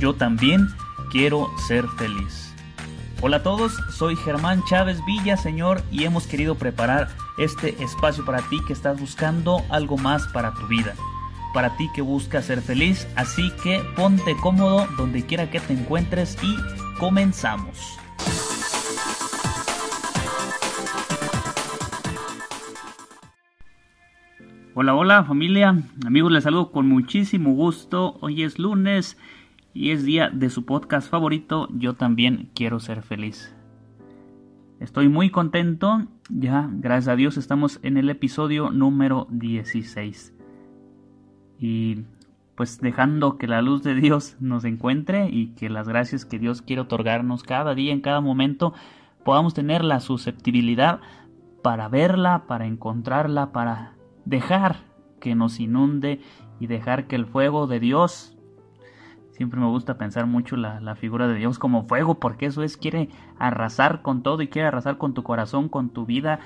yo también quiero ser feliz. Hola a todos, soy Germán Chávez Villa, Señor, y hemos querido preparar este espacio para ti que estás buscando algo más para tu vida, para ti que buscas ser feliz, así que ponte cómodo donde quiera que te encuentres y comenzamos. Hola, hola familia, amigos les saludo con muchísimo gusto, hoy es lunes y es día de su podcast favorito, Yo también quiero ser feliz. Estoy muy contento, ya gracias a Dios estamos en el episodio número 16. Y pues dejando que la luz de Dios nos encuentre y que las gracias que Dios quiere otorgarnos cada día, en cada momento, podamos tener la susceptibilidad para verla, para encontrarla, para dejar que nos inunde y dejar que el fuego de Dios Siempre me gusta pensar mucho la, figura de Dios como fuego, porque eso es, quiere arrasar con todo y quiere arrasar con tu corazón, con tu vida,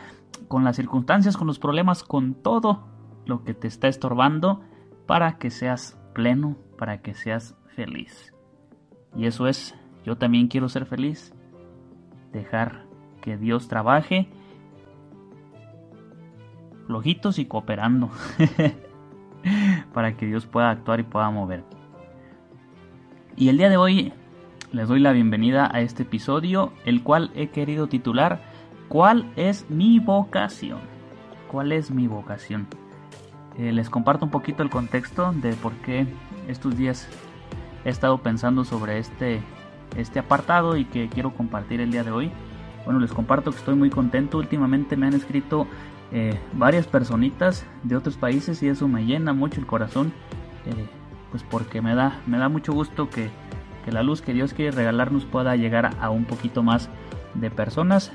con las circunstancias, con los problemas, con todo lo que te está estorbando para que seas pleno, para que seas feliz. Y eso es, yo también quiero ser feliz, dejar que Dios trabaje flojitos y cooperando para que Dios pueda actuar y pueda mover. Y el día de hoy les doy la bienvenida a este episodio, el cual he querido titular ¿Cuál es mi vocación? ¿Cuál es mi vocación? Eh, les comparto un poquito el contexto de por qué estos días he estado pensando sobre este, este apartado y que quiero compartir el día de hoy. Bueno, les comparto que estoy muy contento. Últimamente me han escrito eh, varias personitas de otros países y eso me llena mucho el corazón. Eh, pues porque me da, me da mucho gusto que, la luz que Dios quiere regalarnos pueda llegar a un poquito más de personas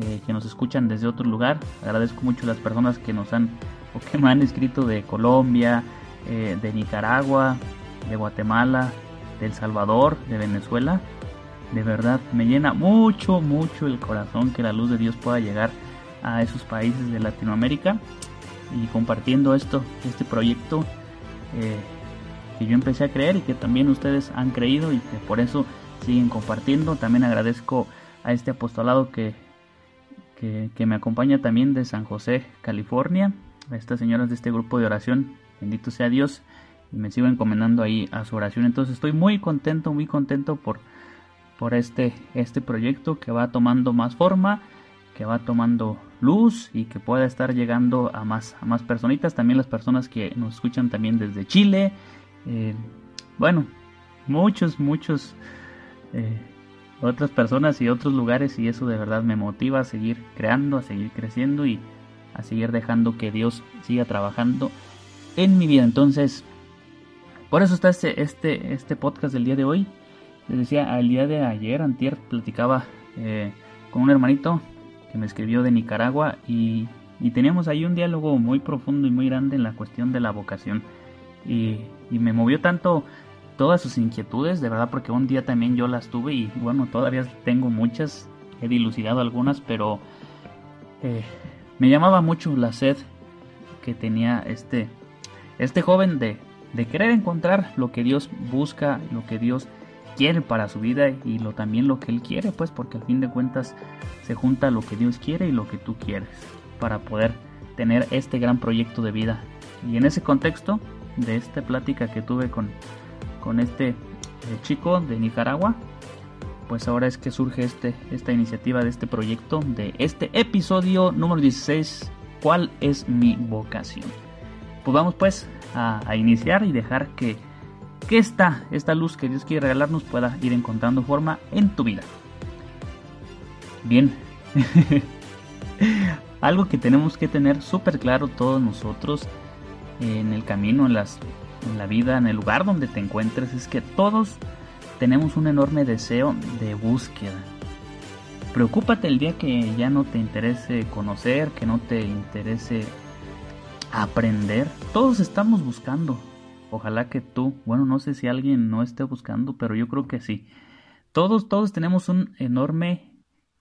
eh, que nos escuchan desde otro lugar. Agradezco mucho a las personas que nos han o que me han escrito de Colombia, eh, de Nicaragua, de Guatemala, de El Salvador, de Venezuela. De verdad, me llena mucho, mucho el corazón que la luz de Dios pueda llegar a esos países de Latinoamérica y compartiendo esto, este proyecto. Eh, yo empecé a creer y que también ustedes han creído y que por eso siguen compartiendo. También agradezco a este apostolado que, que, me acompaña también de San José, California, a estas señoras de este grupo de oración. Bendito sea Dios y me sigo encomendando ahí a su oración. Entonces estoy muy contento, muy contento por, por este, este proyecto que va tomando más forma, que va tomando luz y que pueda estar llegando a más, a más personitas. También las personas que nos escuchan también desde Chile, eh, bueno, muchos, muchos eh, otras personas y otros lugares y eso de verdad me motiva a seguir creando, a seguir creciendo y a seguir dejando que Dios siga trabajando en mi vida. Entonces, por eso está este, este, este podcast del día de hoy. Les decía, al día de ayer, antier, platicaba eh, con un hermanito que me escribió de Nicaragua y, y teníamos ahí un diálogo muy profundo y muy grande en la cuestión de la vocación. Y, me movió tanto todas sus inquietudes, de verdad, porque un día también yo las tuve y bueno, todavía tengo muchas, he dilucidado algunas, pero eh, me llamaba mucho la sed que tenía este, este joven de, de querer encontrar lo que Dios busca, lo que Dios quiere para su vida y lo también lo que él quiere, pues porque al fin de cuentas se junta lo que Dios quiere y lo que tú quieres para poder tener este gran proyecto de vida. Y en ese contexto de esta plática que tuve con, con este eh, chico de Nicaragua, pues ahora es que surge este, esta iniciativa de este proyecto, de este episodio número 16, ¿cuál es mi vocación? Pues vamos pues a, iniciar y dejar que, que esta, esta luz que Dios quiere regalarnos pueda ir encontrando forma en tu vida. Bien, algo que tenemos que tener súper claro todos nosotros en el camino, en, la vida, en el lugar donde te encuentres, es que todos tenemos un enorme deseo de búsqueda. Preocúpate el día que ya no te interese conocer, que no te interese aprender. Todos estamos buscando. Ojalá que tú, bueno, no sé si alguien no esté buscando, pero yo creo que sí. Todos, todos tenemos un enorme,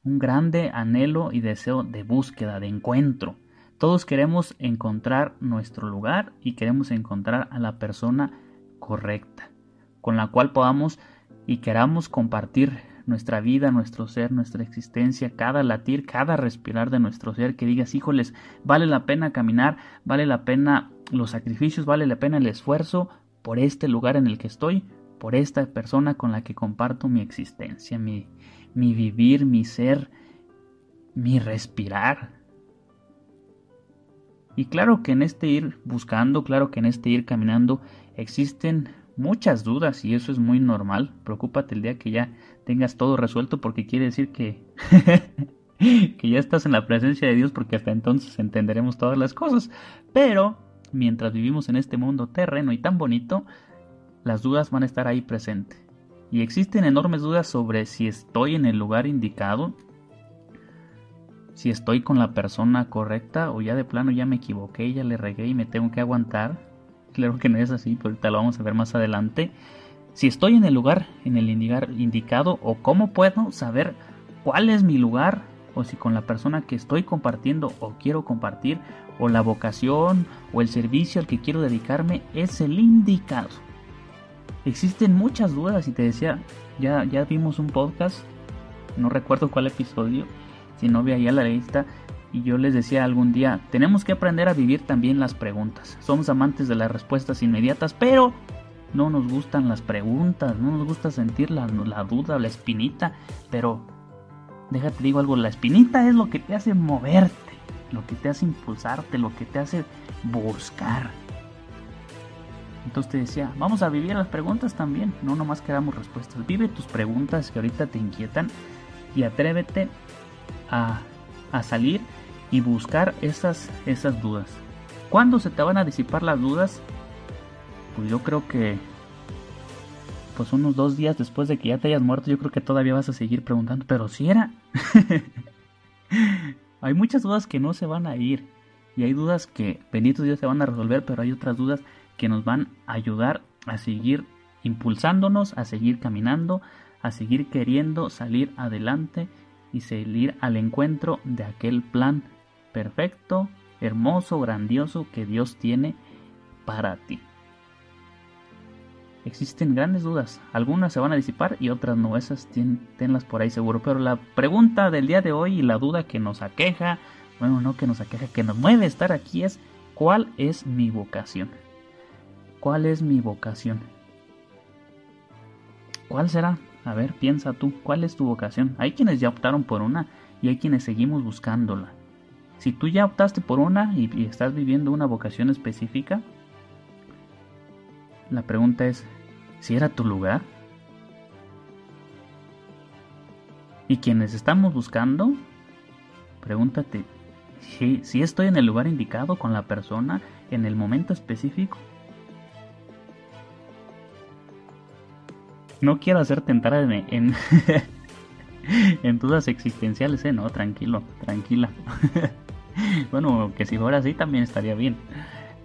un grande anhelo y deseo de búsqueda, de encuentro. Todos queremos encontrar nuestro lugar y queremos encontrar a la persona correcta, con la cual podamos y queramos compartir nuestra vida, nuestro ser, nuestra existencia, cada latir, cada respirar de nuestro ser, que digas, híjoles, vale la pena caminar, vale la pena los sacrificios, vale la pena el esfuerzo por este lugar en el que estoy, por esta persona con la que comparto mi existencia, mi, mi vivir, mi ser, mi respirar. Y claro que en este ir buscando, claro que en este ir caminando existen muchas dudas y eso es muy normal. Preocúpate el día que ya tengas todo resuelto porque quiere decir que que ya estás en la presencia de Dios porque hasta entonces entenderemos todas las cosas. Pero mientras vivimos en este mundo terreno y tan bonito, las dudas van a estar ahí presentes. Y existen enormes dudas sobre si estoy en el lugar indicado, si estoy con la persona correcta o ya de plano ya me equivoqué, ya le regué y me tengo que aguantar. Claro que no es así, pero ahorita lo vamos a ver más adelante. Si estoy en el lugar, en el indicado, o cómo puedo saber cuál es mi lugar, o si con la persona que estoy compartiendo o quiero compartir, o la vocación o el servicio al que quiero dedicarme es el indicado. Existen muchas dudas y te decía, ya, ya vimos un podcast, no recuerdo cuál episodio, si no ve ahí a la lista, y yo les decía algún día, tenemos que aprender a vivir también las preguntas. Somos amantes de las respuestas inmediatas, pero no nos gustan las preguntas, no nos gusta sentir la, la duda, la espinita, pero déjate digo algo, la espinita es lo que te hace moverte, lo que te hace impulsarte, lo que te hace buscar. Entonces te decía, vamos a vivir las preguntas también, no nomás queramos respuestas. Vive tus preguntas que ahorita te inquietan y atrévete a, salir y buscar esas, esas dudas. ¿Cuándo se te van a disipar las dudas? Pues yo creo que pues unos dos días después de que ya te hayas muerto, yo creo que todavía vas a seguir preguntando, pero si era. hay muchas dudas que no se van a ir. Y hay dudas que, bendito Dios, se van a resolver, pero hay otras dudas que nos van a ayudar a seguir impulsándonos, a seguir caminando, a seguir queriendo salir adelante y salir al encuentro de aquel plan perfecto, hermoso, grandioso que Dios tiene para ti. Existen grandes dudas, algunas se van a disipar y otras no, esas tenlas por ahí seguro. Pero la pregunta del día de hoy y la duda que nos aqueja, bueno, no que nos aqueja, que nos mueve estar aquí es, ¿cuál es mi vocación? ¿Cuál es mi vocación? ¿Cuál será? A ver, piensa tú, ¿cuál es tu vocación? Hay quienes ya optaron por una y hay quienes seguimos buscándola. Si tú ya optaste por una y, estás viviendo una vocación específica, la pregunta es, ¿si era tu lugar? Y quienes estamos buscando, pregúntate, si, estoy en el lugar indicado con la persona en el momento específico. No quiero hacer tentar en, en, dudas existenciales, ¿eh? No, tranquilo, tranquila. bueno, que si fuera así también estaría bien.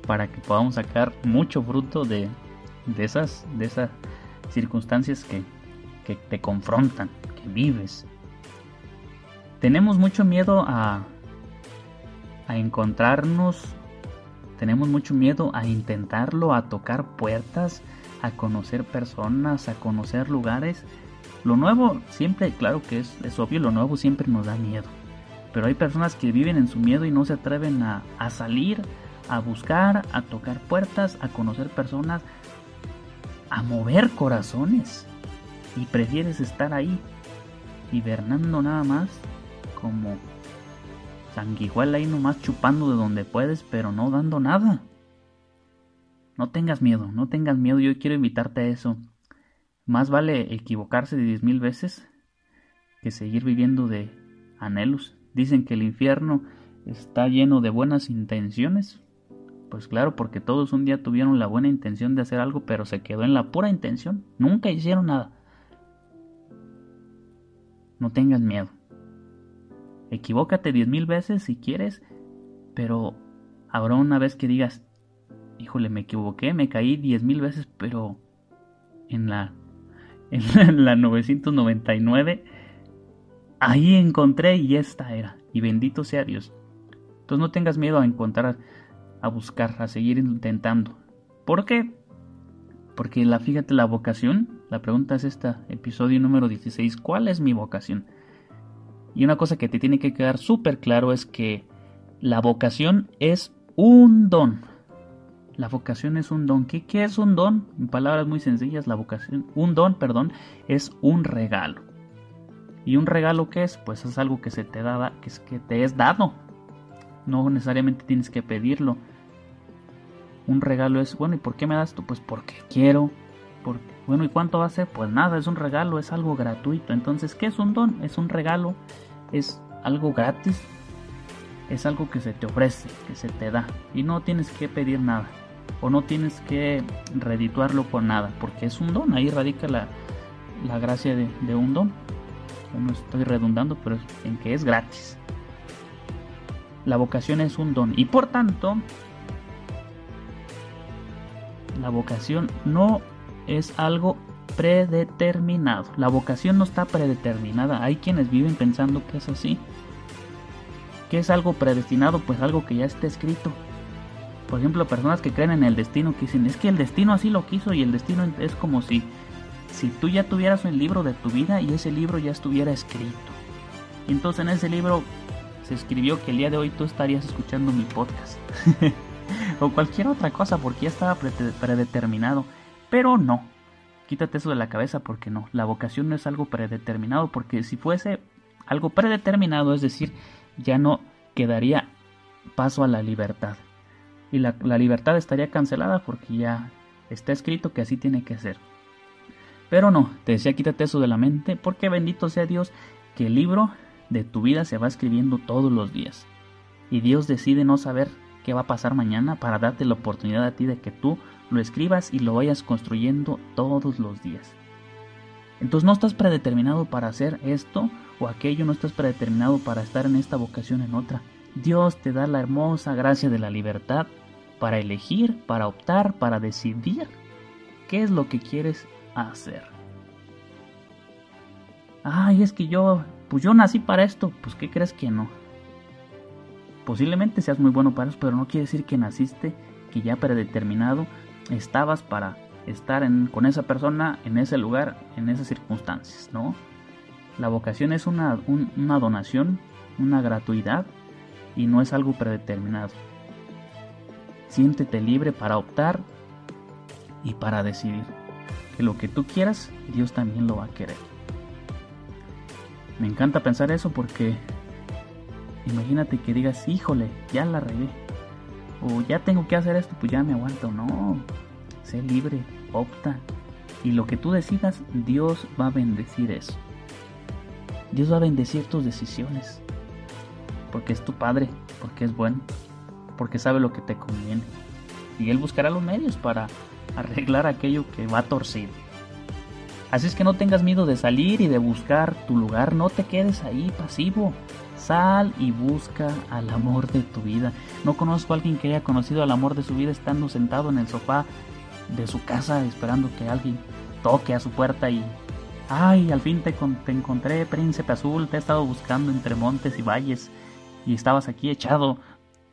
Para que podamos sacar mucho fruto de, de, esas, de esas circunstancias que, que te confrontan, que vives. Tenemos mucho miedo a, a encontrarnos, tenemos mucho miedo a intentarlo, a tocar puertas, a conocer personas, a conocer lugares. Lo nuevo siempre, claro que es, es obvio, lo nuevo siempre nos da miedo. Pero hay personas que viven en su miedo y no se atreven a, salir, a buscar, a tocar puertas, a conocer personas, a mover corazones. Y prefieres estar ahí, hibernando nada más, como sanguijuela ahí nomás chupando de donde puedes, pero no dando nada. No tengas miedo, no tengas miedo, yo quiero invitarte a eso. Más vale equivocarse diez mil veces que seguir viviendo de anhelos. Dicen que el infierno está lleno de buenas intenciones. Pues claro, porque todos un día tuvieron la buena intención de hacer algo, pero se quedó en la pura intención. Nunca hicieron nada. No tengas miedo. Equivócate diez mil veces si quieres, pero habrá una vez que digas, híjole, me equivoqué, me caí diez mil veces, pero en la, en la 999 ahí encontré y esta era. Y bendito sea Dios. Entonces no tengas miedo a encontrar, a buscar, a seguir intentando. ¿Por qué? Porque la, fíjate, la vocación La pregunta es esta, episodio número 16, ¿cuál es mi vocación? Y una cosa que te tiene que quedar súper claro es que la vocación es un don. La vocación es un don. ¿Qué, ¿Qué, es un don? En palabras muy sencillas, la vocación, un don, perdón, es un regalo. ¿Y un regalo qué es? Pues es algo que se te da, que, es, que te es dado. No necesariamente tienes que pedirlo. Un regalo es, bueno, ¿y por qué me das tú? Pues porque quiero. Bueno, ¿y cuánto va a ser? Pues nada, es un regalo, es algo gratuito. Entonces, ¿qué es un don? Es un regalo, es algo gratis, es algo que se te ofrece, que se te da. Y no tienes que pedir nada. O no tienes que redituarlo con nada, porque es un don. Ahí radica la, la gracia de, de un don. No estoy redundando, pero en que es gratis. La vocación es un don. Y por tanto, la vocación no es algo predeterminado. La vocación no está predeterminada. Hay quienes viven pensando que es así. ¿Qué es algo predestinado? Pues algo que ya está escrito. Por ejemplo, personas que creen en el destino, que dicen, es que el destino así lo quiso y el destino es como si, si tú ya tuvieras un libro de tu vida y ese libro ya estuviera escrito. Entonces en ese libro se escribió que el día de hoy tú estarías escuchando mi podcast. o cualquier otra cosa porque ya estaba predeterminado. Pero no, quítate eso de la cabeza porque no, la vocación no es algo predeterminado porque si fuese algo predeterminado, es decir, ya no quedaría paso a la libertad. Y la, libertad estaría cancelada porque ya está escrito que así tiene que ser. Pero no, te decía quítate eso de la mente porque bendito sea Dios que el libro de tu vida se va escribiendo todos los días. Y Dios decide no saber qué va a pasar mañana para darte la oportunidad a ti de que tú lo escribas y lo vayas construyendo todos los días. Entonces no estás predeterminado para hacer esto o aquello, no estás predeterminado para estar en esta vocación en otra. Dios te da la hermosa gracia de la libertad para elegir, para optar, para decidir qué es lo que quieres hacer. Ay, es que yo, pues yo nací para esto, pues ¿qué crees que no? Posiblemente seas muy bueno para eso, pero no quiere decir que naciste, que ya predeterminado estabas para estar con esa persona, en ese lugar, en esas circunstancias, ¿no? La vocación es una, una donación, una gratuidad y no es algo predeterminado. Siéntete libre para optar y para decidir que lo que tú quieras, Dios también lo va a querer. Me encanta pensar eso porque Imagínate que digas, híjole, ya la regué. O ya tengo que hacer esto, pues ya me aguanto. No, sé libre, opta. Y lo que tú decidas, Dios va a bendecir eso. Dios va a bendecir tus decisiones. Porque es tu Padre, porque es bueno, porque sabe lo que te conviene. Y Él buscará los medios para arreglar aquello que va torcido. Así es que no tengas miedo de salir y de buscar tu lugar, no te quedes ahí pasivo. Sal y busca al amor de tu vida. No conozco a alguien que haya conocido al amor de su vida estando sentado en el sofá de su casa esperando que alguien toque a su puerta y... Ay, al fin te, te encontré, príncipe azul, te he estado buscando entre montes y valles y estabas aquí echado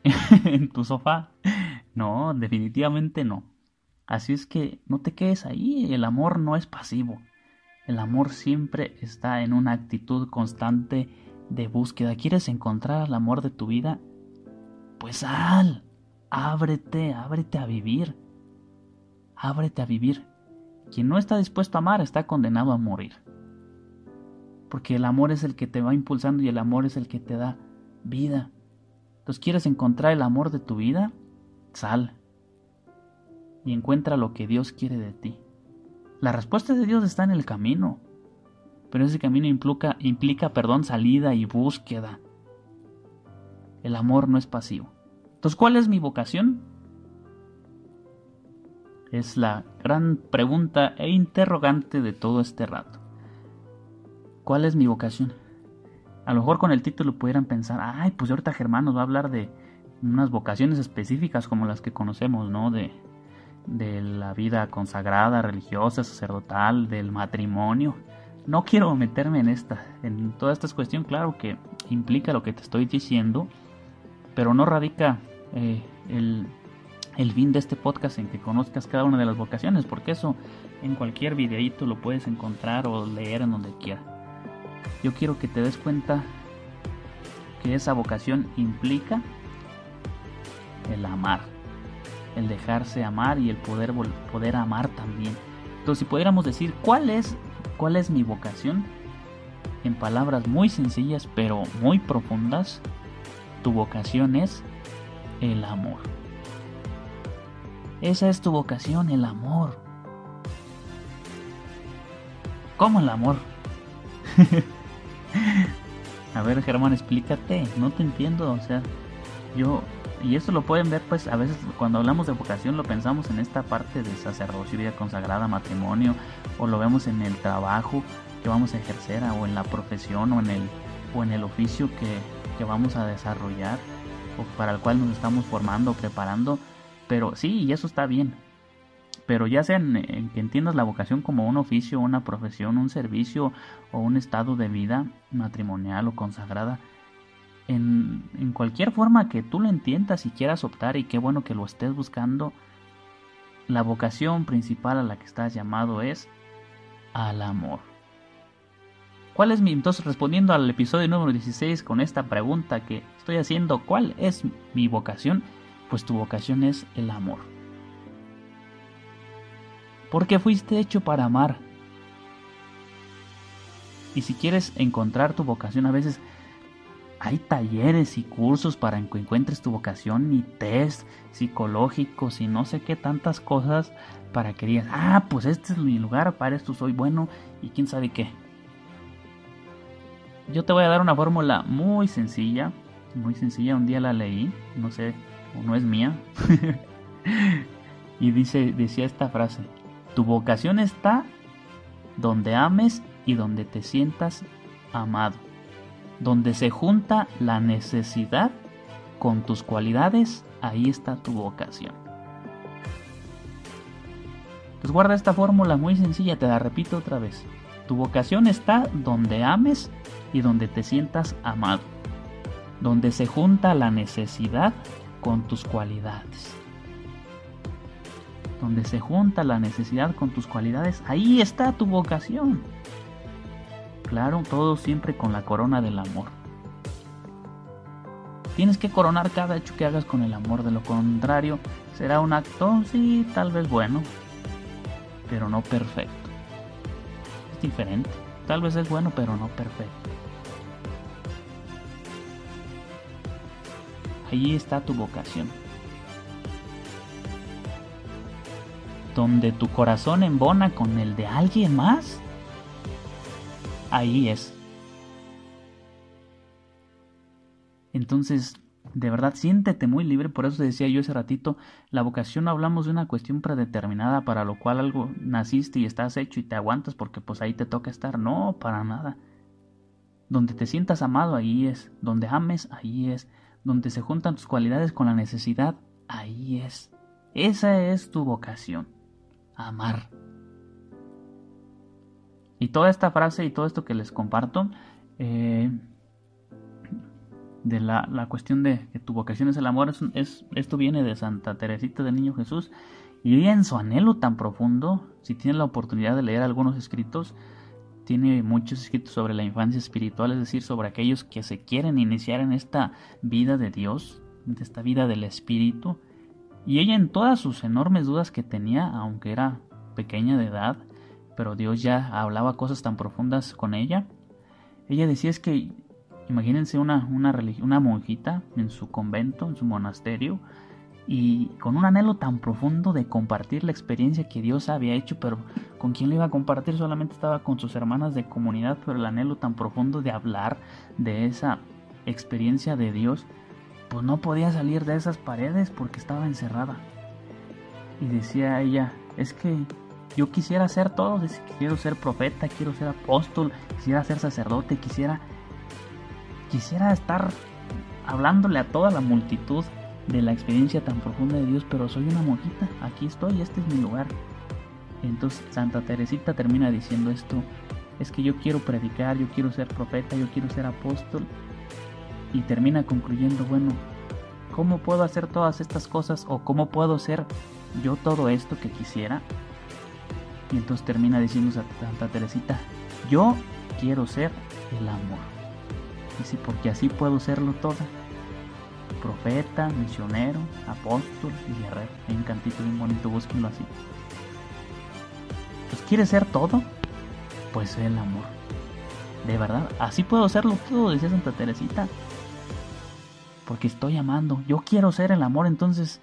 en tu sofá. No, definitivamente no. Así es que no te quedes ahí, el amor no es pasivo. El amor siempre está en una actitud constante de búsqueda. ¿Quieres encontrar el amor de tu vida? Pues sal, ábrete, ábrete a vivir. Ábrete a vivir. Quien no está dispuesto a amar está condenado a morir. Porque el amor es el que te va impulsando y el amor es el que te da vida. Entonces, ¿quieres encontrar el amor de tu vida? Sal, y encuentra lo que Dios quiere de ti. La respuesta de Dios está en el camino, pero ese camino implica, implica perdón, salida y búsqueda. El amor no es pasivo. Entonces, ¿cuál es mi vocación? Es la gran pregunta e interrogante de todo este rato. ¿Cuál es mi vocación? A lo mejor con el título pudieran pensar, ay, pues ahorita Germán nos va a hablar de unas vocaciones específicas como las que conocemos, ¿no? De de la vida consagrada, religiosa, sacerdotal, del matrimonio. No quiero meterme en esta, en toda esta cuestión, claro que implica lo que te estoy diciendo, pero no radica eh, el, el fin de este podcast en que conozcas cada una de las vocaciones, porque eso en cualquier videíto lo puedes encontrar o leer en donde quiera. Yo quiero que te des cuenta que esa vocación implica el amar, el dejarse amar y el poder poder amar también. Entonces, si pudiéramos decir cuál es cuál es mi vocación en palabras muy sencillas pero muy profundas, tu vocación es el amor. Esa es tu vocación, el amor. ¿Cómo el amor? a ver, Germán, explícate. No te entiendo. O sea, yo. Y esto lo pueden ver, pues, a veces cuando hablamos de vocación lo pensamos en esta parte de sacerdocio, vida consagrada, matrimonio, o lo vemos en el trabajo que vamos a ejercer, o en la profesión, o en el, o en el oficio que, que vamos a desarrollar, o para el cual nos estamos formando, preparando pero sí, y eso está bien. Pero ya sea en, que entiendas la vocación como un oficio, una profesión, un servicio o un estado de vida matrimonial o consagrada, en, cualquier forma que tú lo entiendas y quieras optar, y qué bueno que lo estés buscando, la vocación principal a la que estás llamado es al amor. ¿Cuál es mi, entonces respondiendo al episodio número 16 con esta pregunta que estoy haciendo, ¿cuál es mi vocación? pues tu vocación es el amor. Porque fuiste hecho para amar. Y si quieres encontrar tu vocación, a veces hay talleres y cursos para que encuentres tu vocación y test psicológicos y no sé qué tantas cosas para que digas, ah, pues este es mi lugar, para esto soy bueno y quién sabe qué. Yo te voy a dar una fórmula muy sencilla, muy sencilla, un día la leí, no sé no es mía. y dice, decía esta frase, tu vocación está donde ames y donde te sientas amado, donde se junta la necesidad con tus cualidades, ahí está tu vocación. Pues guarda esta fórmula muy sencilla, te la repito otra vez. Tu vocación está donde ames y donde te sientas amado, donde se junta la necesidad con tus cualidades. Donde se junta la necesidad con tus cualidades, ahí está tu vocación. Claro, todo siempre con la corona del amor. Tienes que coronar cada hecho que hagas con el amor, de lo contrario será un acto, sí, tal vez bueno, pero no perfecto. Es diferente. Tal vez es bueno, pero no perfecto. Allí está tu vocación. Donde tu corazón embona con el de alguien más, ahí es. Entonces, de verdad, siéntete muy libre, por eso decía yo ese ratito, la vocación no hablamos de una cuestión predeterminada para lo cual algo naciste y estás hecho y te aguantas porque pues ahí te toca estar, no, para nada. Donde te sientas amado, ahí es, donde ames, ahí es, donde se juntan tus cualidades con la necesidad, ahí es. Esa es tu vocación, amar. Y toda esta frase y todo esto que les comparto, eh, de la, cuestión de que tu vocación es el amor, es, esto viene de Santa Teresita del Niño Jesús. Y en su anhelo tan profundo, si tienen la oportunidad de leer algunos escritos, tiene muchos escritos sobre la infancia espiritual, es decir, sobre aquellos que se quieren iniciar en esta vida de Dios, en esta vida del Espíritu. Y ella en todas sus enormes dudas que tenía, aunque era pequeña de edad, pero Dios ya hablaba cosas tan profundas con ella, ella decía es que, imagínense una, monjita en su convento, en su monasterio, y con un anhelo tan profundo de compartir la experiencia que Dios había hecho, pero con quién le iba a compartir solamente estaba con sus hermanas de comunidad, pero el anhelo tan profundo de hablar de esa experiencia de Dios, pues no podía salir de esas paredes porque estaba encerrada. Y decía ella, es que yo quisiera ser todo, quiero ser profeta, quiero ser apóstol, quisiera ser sacerdote, quisiera quisiera estar hablándole a toda la multitud de la experiencia tan profunda de Dios, pero soy una monjita, aquí estoy, este es mi lugar. Entonces Santa Teresita termina diciendo esto, es que yo quiero predicar, yo quiero ser profeta, yo quiero ser apóstol. Y termina concluyendo, bueno, ¿Cómo puedo hacer todas estas cosas o cómo puedo ser yo todo esto que quisiera? Y entonces termina diciendo Santa Teresita, yo quiero ser el amor. Dice, porque así puedo serlo todo. Profeta, misionero, apóstol y guerrero. Hay un cantito bien bonito, búsquenlo así. Pues ¿quieres ser todo? Pues el amor. De verdad, así puedo serlo todo, decía Santa Teresita. Porque estoy amando. Yo quiero ser el amor, entonces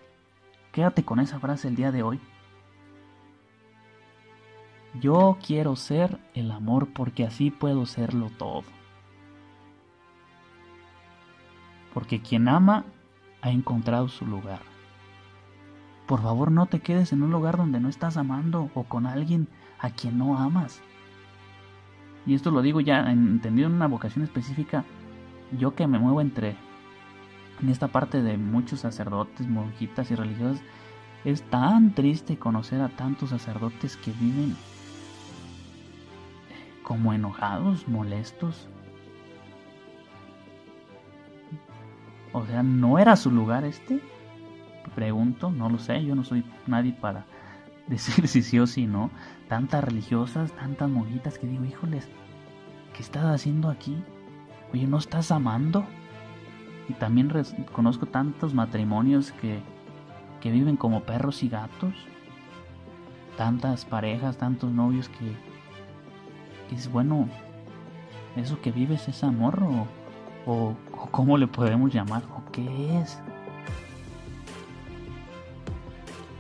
quédate con esa frase el día de hoy. Yo quiero ser el amor porque así puedo serlo todo. Porque quien ama ha encontrado su lugar. Por favor no te quedes en un lugar donde no estás amando o con alguien a quien no amas. Y esto lo digo ya entendido en una vocación específica, yo que me muevo entre en esta parte de muchos sacerdotes, monjitas y religiosas, es tan triste conocer a tantos sacerdotes que viven como enojados, molestos. O sea, ¿no era su lugar este? Pregunto, no lo sé, yo no soy nadie para decir si sí o si no. Tantas religiosas, tantas monjitas que digo, híjoles, ¿qué estás haciendo aquí? Oye, ¿no estás amando? Y también conozco tantos matrimonios que, que viven como perros y gatos. Tantas parejas, tantos novios que, es bueno, eso que vives es amor o, o, cómo le podemos llamar o qué es.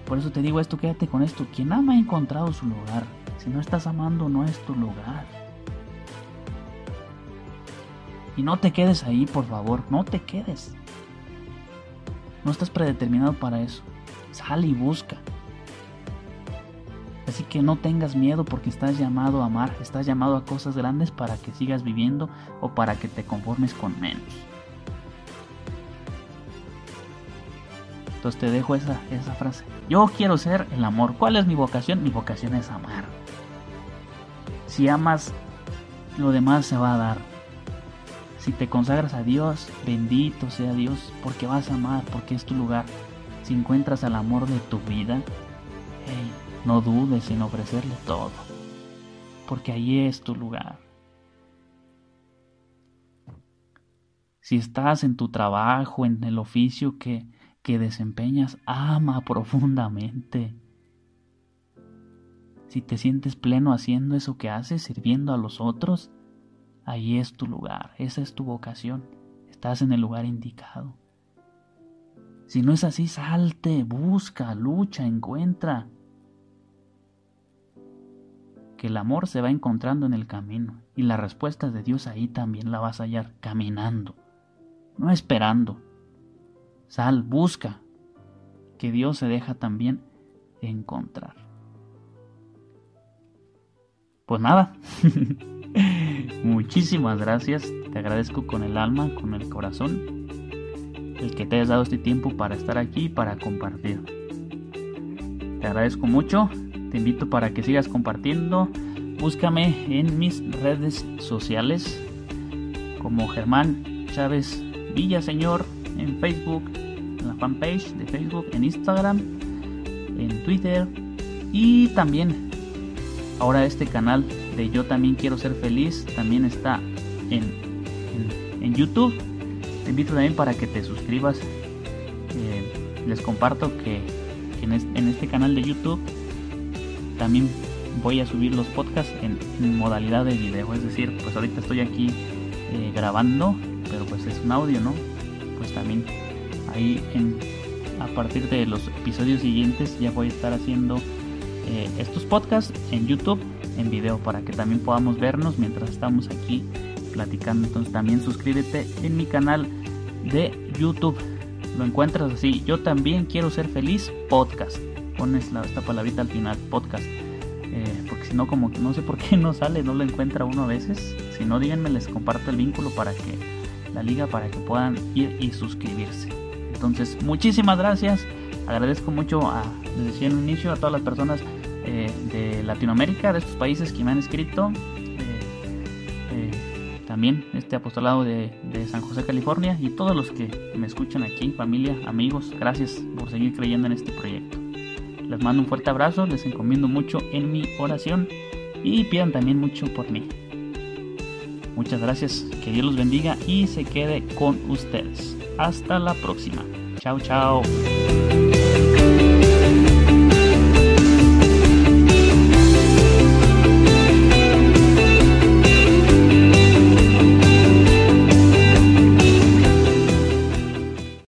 Por eso te digo esto, quédate con esto. Quien ama ha encontrado su lugar. Si no estás amando, no es tu lugar. Y no te quedes ahí, por favor, no te quedes. No estás predeterminado para eso. Sal y busca. Así que no tengas miedo porque estás llamado a amar, estás llamado a cosas grandes para que sigas viviendo o para que te conformes con menos. Entonces te dejo esa, esa frase. Yo quiero ser el amor. ¿Cuál es mi vocación? Mi vocación es amar. Si amas, lo demás se va a dar. Si te consagras a Dios, bendito sea Dios, porque vas a amar, porque es tu lugar. Si encuentras al amor de tu vida, hey, no dudes en ofrecerle todo, porque ahí es tu lugar. Si estás en tu trabajo, en el oficio que, que desempeñas, ama profundamente. Si te sientes pleno haciendo eso que haces, sirviendo a los otros, ahí es tu lugar, esa es tu vocación, estás en el lugar indicado. Si no es así, salte, busca, lucha, encuentra que el amor se va encontrando en el camino y la respuesta de Dios ahí también la vas a hallar caminando, no esperando. Sal, busca, que Dios se deja también encontrar. Pues nada, muchísimas gracias, te agradezco con el alma, con el corazón, el que te hayas dado este tiempo para estar aquí para compartir. Te agradezco mucho te invito para que sigas compartiendo. Búscame en mis redes sociales como Germán Chávez Villaseñor en Facebook, en la fanpage de Facebook, en Instagram, en Twitter y también ahora este canal de Yo también quiero ser feliz también está en, en, YouTube. Te invito también para que te suscribas. Eh, les comparto que en este canal de YouTube también voy a subir los podcasts en, modalidad de video, es decir, pues ahorita estoy aquí eh, grabando, pero pues es un audio, ¿no? Pues también ahí en, a partir de los episodios siguientes ya voy a estar haciendo eh, estos podcasts en YouTube en video para que también podamos vernos mientras estamos aquí platicando. Entonces también suscríbete en mi canal de YouTube. Lo encuentras así. Yo también quiero ser feliz podcast pones la, esta palabrita al final, podcast. Eh, porque si no, como que no sé por qué no sale, no lo encuentra uno a veces. Si no, díganme, les comparto el vínculo para que la liga, para que puedan ir y suscribirse. Entonces, muchísimas gracias. Agradezco mucho, a, les decía en un inicio, a todas las personas eh, de Latinoamérica, de estos países que me han escrito. Eh, también este apostolado de, de, San José, California y todos los que me escuchan aquí, familia, amigos, gracias por seguir creyendo en este proyecto. Les mando un fuerte abrazo, les encomiendo mucho en mi oración y pidan también mucho por mí. Muchas gracias, que Dios los bendiga y se quede con ustedes. Hasta la próxima. Chao, chao.